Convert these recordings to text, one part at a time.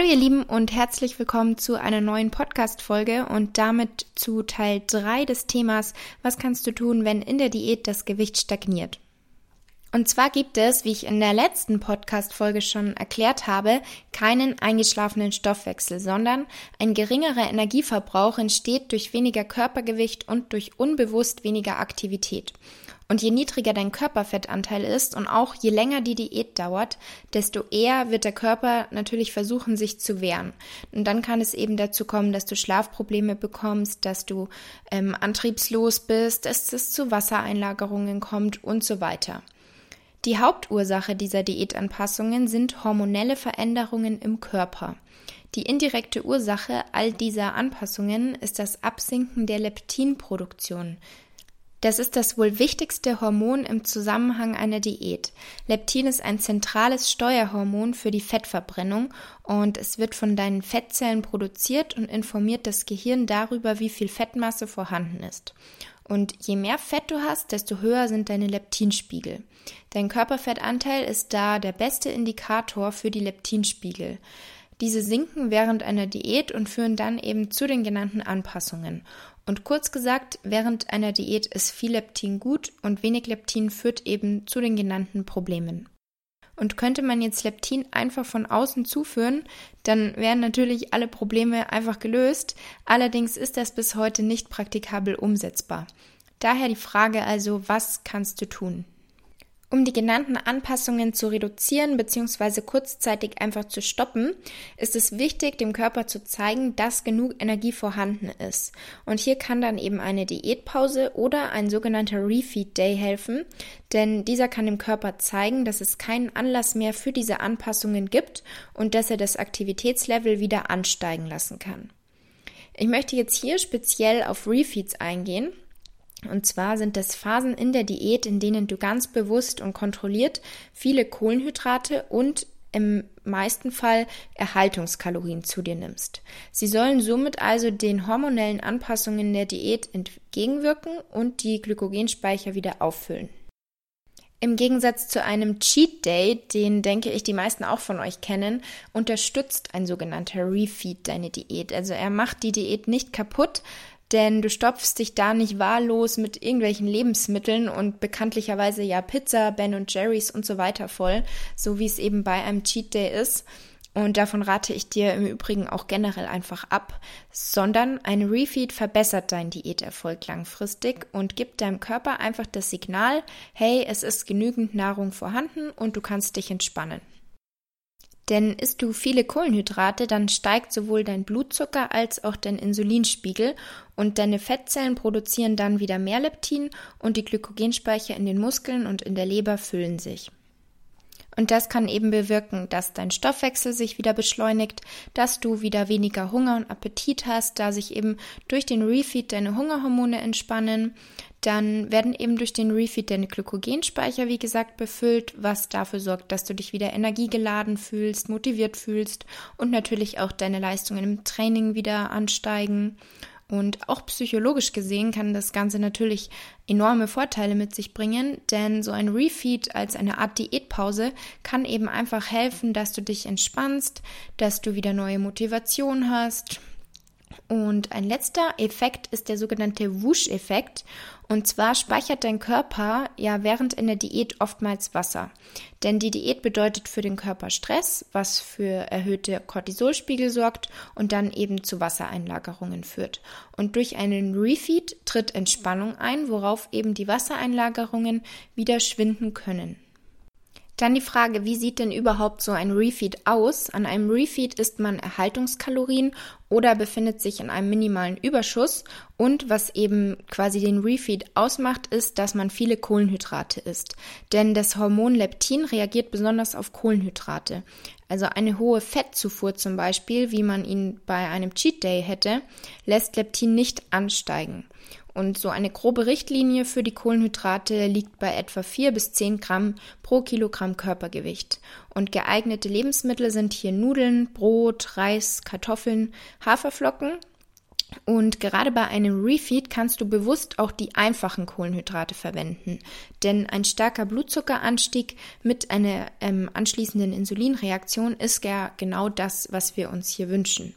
Hallo ihr Lieben und herzlich willkommen zu einer neuen Podcast-Folge und damit zu Teil 3 des Themas Was kannst du tun, wenn in der Diät das Gewicht stagniert? Und zwar gibt es, wie ich in der letzten Podcast-Folge schon erklärt habe, keinen eingeschlafenen Stoffwechsel, sondern ein geringerer Energieverbrauch entsteht durch weniger Körpergewicht und durch unbewusst weniger Aktivität. Und je niedriger dein Körperfettanteil ist und auch je länger die Diät dauert, desto eher wird der Körper natürlich versuchen, sich zu wehren. Und dann kann es eben dazu kommen, dass du Schlafprobleme bekommst, dass du ähm, antriebslos bist, dass es zu Wassereinlagerungen kommt und so weiter. Die Hauptursache dieser Diätanpassungen sind hormonelle Veränderungen im Körper. Die indirekte Ursache all dieser Anpassungen ist das Absinken der Leptinproduktion. Das ist das wohl wichtigste Hormon im Zusammenhang einer Diät. Leptin ist ein zentrales Steuerhormon für die Fettverbrennung und es wird von deinen Fettzellen produziert und informiert das Gehirn darüber, wie viel Fettmasse vorhanden ist. Und je mehr Fett du hast, desto höher sind deine Leptinspiegel. Dein Körperfettanteil ist da der beste Indikator für die Leptinspiegel. Diese sinken während einer Diät und führen dann eben zu den genannten Anpassungen. Und kurz gesagt, während einer Diät ist viel Leptin gut und wenig Leptin führt eben zu den genannten Problemen. Und könnte man jetzt Leptin einfach von außen zuführen, dann wären natürlich alle Probleme einfach gelöst. Allerdings ist das bis heute nicht praktikabel umsetzbar. Daher die Frage also, was kannst du tun? Um die genannten Anpassungen zu reduzieren bzw. kurzzeitig einfach zu stoppen, ist es wichtig, dem Körper zu zeigen, dass genug Energie vorhanden ist. Und hier kann dann eben eine Diätpause oder ein sogenannter Refeed Day helfen, denn dieser kann dem Körper zeigen, dass es keinen Anlass mehr für diese Anpassungen gibt und dass er das Aktivitätslevel wieder ansteigen lassen kann. Ich möchte jetzt hier speziell auf Refeeds eingehen. Und zwar sind das Phasen in der Diät, in denen du ganz bewusst und kontrolliert viele Kohlenhydrate und im meisten Fall Erhaltungskalorien zu dir nimmst. Sie sollen somit also den hormonellen Anpassungen der Diät entgegenwirken und die Glykogenspeicher wieder auffüllen. Im Gegensatz zu einem Cheat Day, den denke ich die meisten auch von euch kennen, unterstützt ein sogenannter Refeed deine Diät. Also er macht die Diät nicht kaputt, denn du stopfst dich da nicht wahllos mit irgendwelchen Lebensmitteln und bekanntlicherweise ja Pizza, Ben und Jerry's und so weiter voll, so wie es eben bei einem Cheat Day ist. Und davon rate ich dir im Übrigen auch generell einfach ab, sondern ein Refeed verbessert deinen Diäterfolg langfristig und gibt deinem Körper einfach das Signal, hey, es ist genügend Nahrung vorhanden und du kannst dich entspannen. Denn isst du viele Kohlenhydrate, dann steigt sowohl dein Blutzucker als auch dein Insulinspiegel und deine Fettzellen produzieren dann wieder mehr Leptin und die Glykogenspeicher in den Muskeln und in der Leber füllen sich. Und das kann eben bewirken, dass dein Stoffwechsel sich wieder beschleunigt, dass du wieder weniger Hunger und Appetit hast, da sich eben durch den Refeed deine Hungerhormone entspannen, dann werden eben durch den Refeed deine Glykogenspeicher, wie gesagt, befüllt, was dafür sorgt, dass du dich wieder energiegeladen fühlst, motiviert fühlst und natürlich auch deine Leistungen im Training wieder ansteigen. Und auch psychologisch gesehen kann das Ganze natürlich enorme Vorteile mit sich bringen, denn so ein Refeed als eine Art Diätpause kann eben einfach helfen, dass du dich entspannst, dass du wieder neue Motivation hast, und ein letzter Effekt ist der sogenannte Wusch-Effekt. Und zwar speichert dein Körper ja während einer Diät oftmals Wasser. Denn die Diät bedeutet für den Körper Stress, was für erhöhte Cortisolspiegel sorgt und dann eben zu Wassereinlagerungen führt. Und durch einen Refeed tritt Entspannung ein, worauf eben die Wassereinlagerungen wieder schwinden können. Dann die Frage, wie sieht denn überhaupt so ein Refeed aus? An einem Refeed isst man Erhaltungskalorien oder befindet sich in einem minimalen Überschuss. Und was eben quasi den Refeed ausmacht, ist, dass man viele Kohlenhydrate isst. Denn das Hormon Leptin reagiert besonders auf Kohlenhydrate. Also eine hohe Fettzufuhr zum Beispiel, wie man ihn bei einem Cheat Day hätte, lässt Leptin nicht ansteigen. Und so eine grobe Richtlinie für die Kohlenhydrate liegt bei etwa 4 bis 10 Gramm pro Kilogramm Körpergewicht. Und geeignete Lebensmittel sind hier Nudeln, Brot, Reis, Kartoffeln, Haferflocken. Und gerade bei einem Refeed kannst du bewusst auch die einfachen Kohlenhydrate verwenden. Denn ein starker Blutzuckeranstieg mit einer ähm, anschließenden Insulinreaktion ist ja genau das, was wir uns hier wünschen.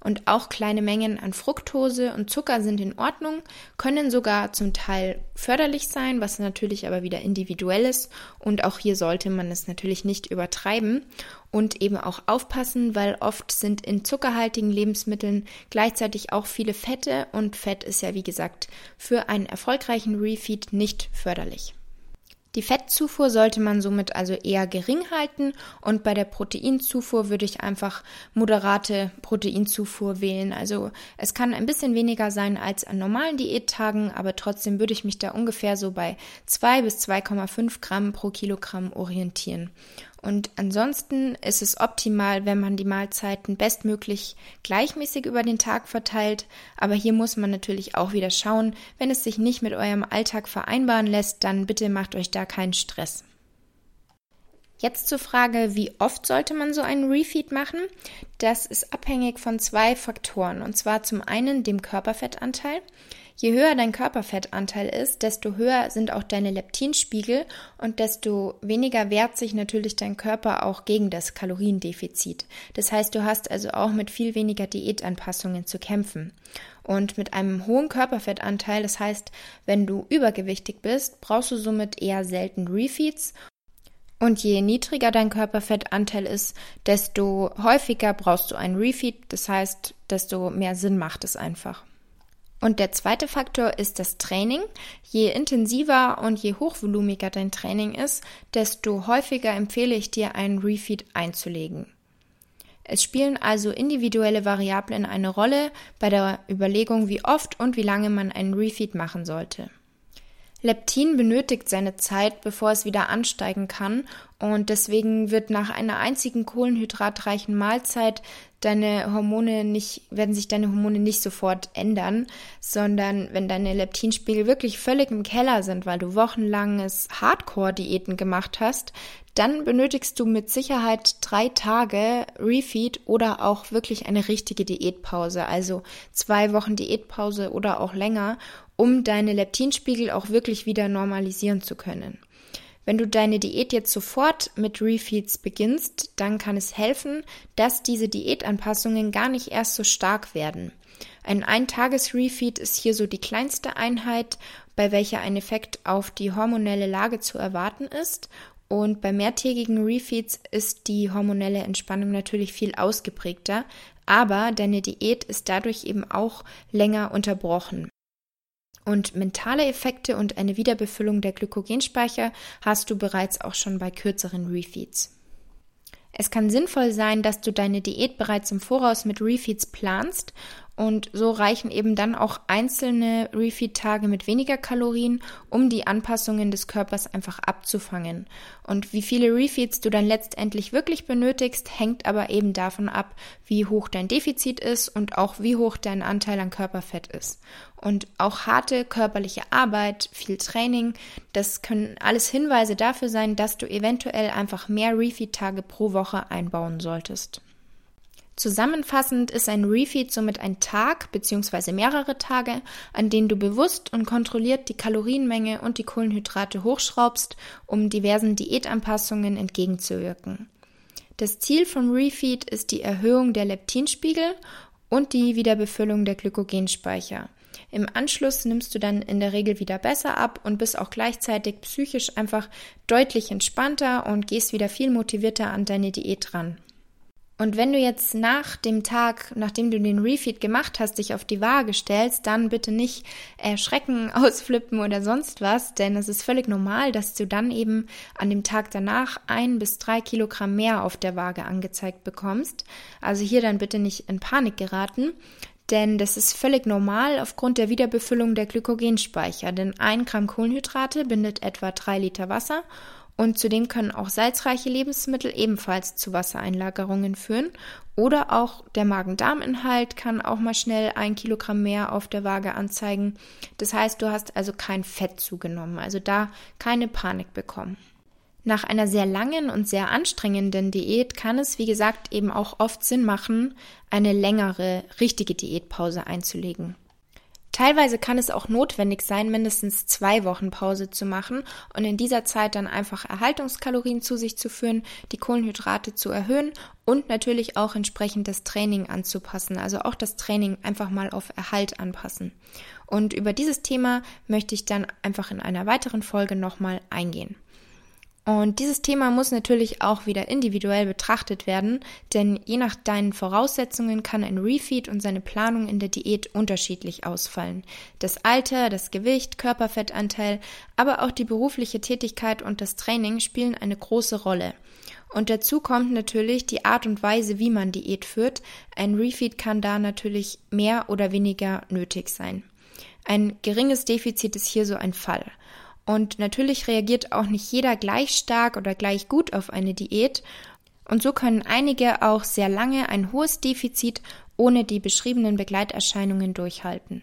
Und auch kleine Mengen an Fructose und Zucker sind in Ordnung, können sogar zum Teil förderlich sein, was natürlich aber wieder individuell ist. Und auch hier sollte man es natürlich nicht übertreiben und eben auch aufpassen, weil oft sind in zuckerhaltigen Lebensmitteln gleichzeitig auch viele Fette und Fett ist ja wie gesagt für einen erfolgreichen Refeed nicht förderlich. Die Fettzufuhr sollte man somit also eher gering halten und bei der Proteinzufuhr würde ich einfach moderate Proteinzufuhr wählen. Also es kann ein bisschen weniger sein als an normalen Diättagen, aber trotzdem würde ich mich da ungefähr so bei 2 bis 2,5 Gramm pro Kilogramm orientieren. Und ansonsten ist es optimal, wenn man die Mahlzeiten bestmöglich gleichmäßig über den Tag verteilt. Aber hier muss man natürlich auch wieder schauen, wenn es sich nicht mit eurem Alltag vereinbaren lässt, dann bitte macht euch da keinen Stress. Jetzt zur Frage, wie oft sollte man so einen Refeed machen? Das ist abhängig von zwei Faktoren. Und zwar zum einen dem Körperfettanteil. Je höher dein Körperfettanteil ist, desto höher sind auch deine Leptinspiegel und desto weniger wehrt sich natürlich dein Körper auch gegen das Kaloriendefizit. Das heißt, du hast also auch mit viel weniger Diätanpassungen zu kämpfen. Und mit einem hohen Körperfettanteil, das heißt, wenn du übergewichtig bist, brauchst du somit eher selten Refeeds und je niedriger dein Körperfettanteil ist, desto häufiger brauchst du einen Refeed. Das heißt, desto mehr Sinn macht es einfach. Und der zweite Faktor ist das Training. Je intensiver und je hochvolumiger dein Training ist, desto häufiger empfehle ich dir, einen Refeed einzulegen. Es spielen also individuelle Variablen eine Rolle bei der Überlegung, wie oft und wie lange man einen Refeed machen sollte. Leptin benötigt seine Zeit, bevor es wieder ansteigen kann und deswegen wird nach einer einzigen kohlenhydratreichen Mahlzeit deine Hormone nicht, werden sich deine Hormone nicht sofort ändern, sondern wenn deine Leptinspiegel wirklich völlig im Keller sind, weil du wochenlanges Hardcore-Diäten gemacht hast, dann benötigst du mit Sicherheit drei Tage Refeed oder auch wirklich eine richtige Diätpause, also zwei Wochen Diätpause oder auch länger, um deine Leptinspiegel auch wirklich wieder normalisieren zu können. Wenn du deine Diät jetzt sofort mit Refeeds beginnst, dann kann es helfen, dass diese Diätanpassungen gar nicht erst so stark werden. Ein Eintages-Refeed ist hier so die kleinste Einheit, bei welcher ein Effekt auf die hormonelle Lage zu erwarten ist. Und bei mehrtägigen Refeeds ist die hormonelle Entspannung natürlich viel ausgeprägter, aber deine Diät ist dadurch eben auch länger unterbrochen. Und mentale Effekte und eine Wiederbefüllung der Glykogenspeicher hast du bereits auch schon bei kürzeren Refeeds. Es kann sinnvoll sein, dass du deine Diät bereits im Voraus mit Refeeds planst und so reichen eben dann auch einzelne Refeed-Tage mit weniger Kalorien, um die Anpassungen des Körpers einfach abzufangen. Und wie viele Refeeds du dann letztendlich wirklich benötigst, hängt aber eben davon ab, wie hoch dein Defizit ist und auch wie hoch dein Anteil an Körperfett ist. Und auch harte körperliche Arbeit, viel Training, das können alles Hinweise dafür sein, dass du eventuell einfach mehr Refeed-Tage pro Woche einbauen solltest. Zusammenfassend ist ein Refeed somit ein Tag bzw. mehrere Tage, an denen du bewusst und kontrolliert die Kalorienmenge und die Kohlenhydrate hochschraubst, um diversen Diätanpassungen entgegenzuwirken. Das Ziel vom Refeed ist die Erhöhung der Leptinspiegel und die Wiederbefüllung der Glykogenspeicher. Im Anschluss nimmst du dann in der Regel wieder besser ab und bist auch gleichzeitig psychisch einfach deutlich entspannter und gehst wieder viel motivierter an deine Diät ran. Und wenn du jetzt nach dem Tag, nachdem du den Refeed gemacht hast, dich auf die Waage stellst, dann bitte nicht erschrecken, ausflippen oder sonst was, denn es ist völlig normal, dass du dann eben an dem Tag danach ein bis drei Kilogramm mehr auf der Waage angezeigt bekommst. Also hier dann bitte nicht in Panik geraten. Denn das ist völlig normal aufgrund der Wiederbefüllung der Glykogenspeicher. Denn ein Gramm Kohlenhydrate bindet etwa drei Liter Wasser Und zudem können auch salzreiche Lebensmittel ebenfalls zu Wassereinlagerungen führen. Oder auch der Magen-Darm-Inhalt kann auch mal schnell ein Kilogramm mehr auf der Waage anzeigen. Das heißt, du hast also kein Fett zugenommen. Also da keine Panik bekommen. Nach einer sehr langen und sehr anstrengenden Diät kann es, wie gesagt, eben auch oft Sinn machen, eine längere, richtige Diätpause einzulegen. Teilweise kann es auch notwendig sein, mindestens zwei Wochen Pause zu machen und in dieser Zeit dann einfach Erhaltungskalorien zu sich zu führen, die Kohlenhydrate zu erhöhen und natürlich auch entsprechend das Training anzupassen. Also auch das Training einfach mal auf Erhalt anpassen. Und über dieses Thema möchte ich dann einfach in einer weiteren Folge nochmal eingehen. Und dieses Thema muss natürlich auch wieder individuell betrachtet werden, denn je nach deinen Voraussetzungen kann ein Refeed und seine Planung in der Diät unterschiedlich ausfallen. Das Alter, das Gewicht, Körperfettanteil, aber auch die berufliche Tätigkeit und das Training spielen eine große Rolle. Und dazu kommt natürlich die Art und Weise, wie man Diät führt. Ein Refeed kann da natürlich mehr oder weniger nötig sein. Ein geringes Defizit ist hier so ein Fall. Und natürlich reagiert auch nicht jeder gleich stark oder gleich gut auf eine Diät. Und so können einige auch sehr lange ein hohes Defizit ohne die beschriebenen Begleiterscheinungen durchhalten.